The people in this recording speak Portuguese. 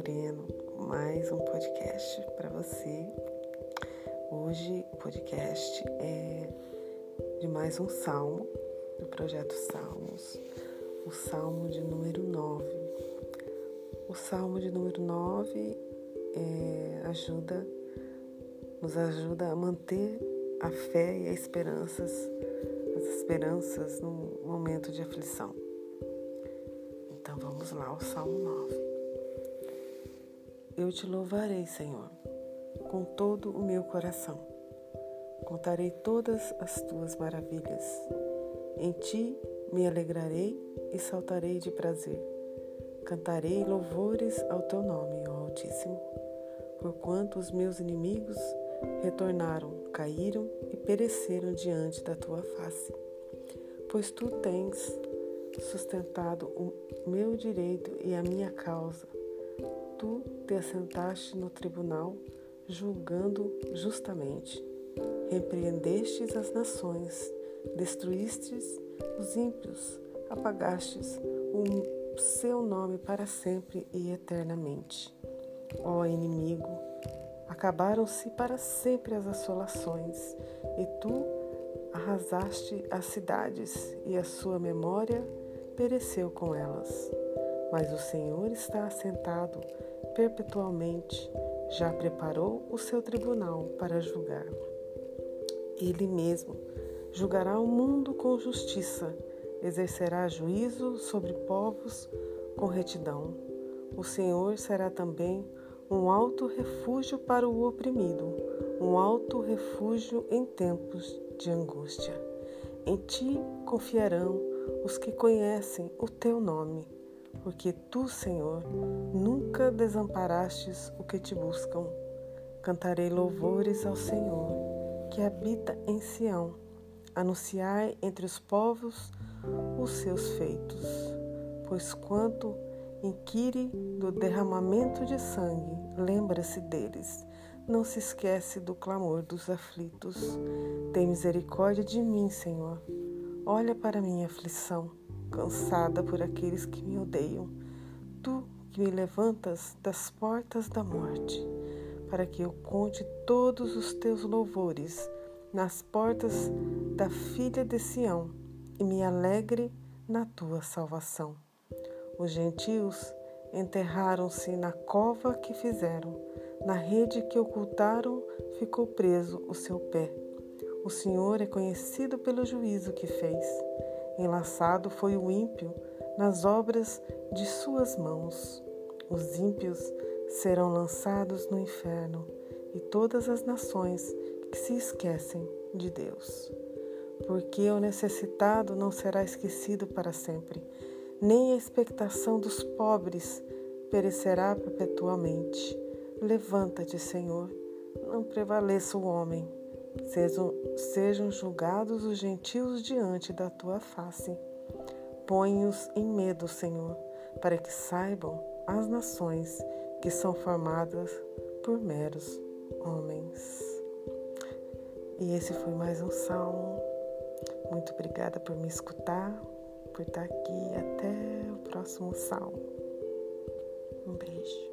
Moreno, mais um podcast para você. Hoje o podcast é de mais um salmo do projeto Salmos, o salmo de número 9. O salmo de número 9 é, ajuda, nos ajuda a manter a fé e a esperanças, as esperanças no momento de aflição. Então vamos lá, o Salmo 9. Eu te louvarei, Senhor, com todo o meu coração. Contarei todas as tuas maravilhas. Em ti me alegrarei e saltarei de prazer. Cantarei louvores ao teu nome, ó Altíssimo, porquanto os meus inimigos retornaram, caíram e pereceram diante da tua face. Pois tu tens sustentado o meu direito e a minha causa. Tu te assentaste no tribunal, julgando justamente. Repreendestes as nações, destruístes os ímpios, apagastes o seu nome para sempre e eternamente. Ó inimigo, acabaram-se para sempre as assolações, e tu arrasaste as cidades, e a sua memória pereceu com elas. Mas o Senhor está assentado perpetuamente, já preparou o seu tribunal para julgar. Ele mesmo julgará o mundo com justiça, exercerá juízo sobre povos com retidão. O Senhor será também um alto refúgio para o oprimido, um alto refúgio em tempos de angústia. Em ti confiarão os que conhecem o teu nome, porque tu, Senhor, nunca desamparastes o que te buscam. Cantarei louvores ao Senhor, que habita em Sião. Anunciai entre os povos os seus feitos, pois quanto inquire do derramamento de sangue, lembra-se deles. Não se esquece do clamor dos aflitos. Tem misericórdia de mim, Senhor Olha para minha aflição, cansada por aqueles que me odeiam. Tu que me levantas das portas da morte, para que eu conte todos os teus louvores nas portas da filha de Sião e me alegre na tua salvação. Os gentios enterraram-se na cova que fizeram, na rede que ocultaram ficou preso o seu pé. O Senhor é conhecido pelo juízo que fez. Enlaçado foi o ímpio nas obras de suas mãos. Os ímpios serão lançados no inferno e todas as nações que se esquecem de Deus. Porque o necessitado não será esquecido para sempre, nem a expectação dos pobres perecerá perpetuamente. Levanta-te, Senhor, não prevaleça o homem Sejam, sejam julgados os gentios diante da tua face. Põe-os em medo, Senhor, para que saibam as nações que são formadas por meros homens. E esse foi mais um salmo. Muito obrigada por me escutar, por estar aqui. Até o próximo salmo. Um beijo.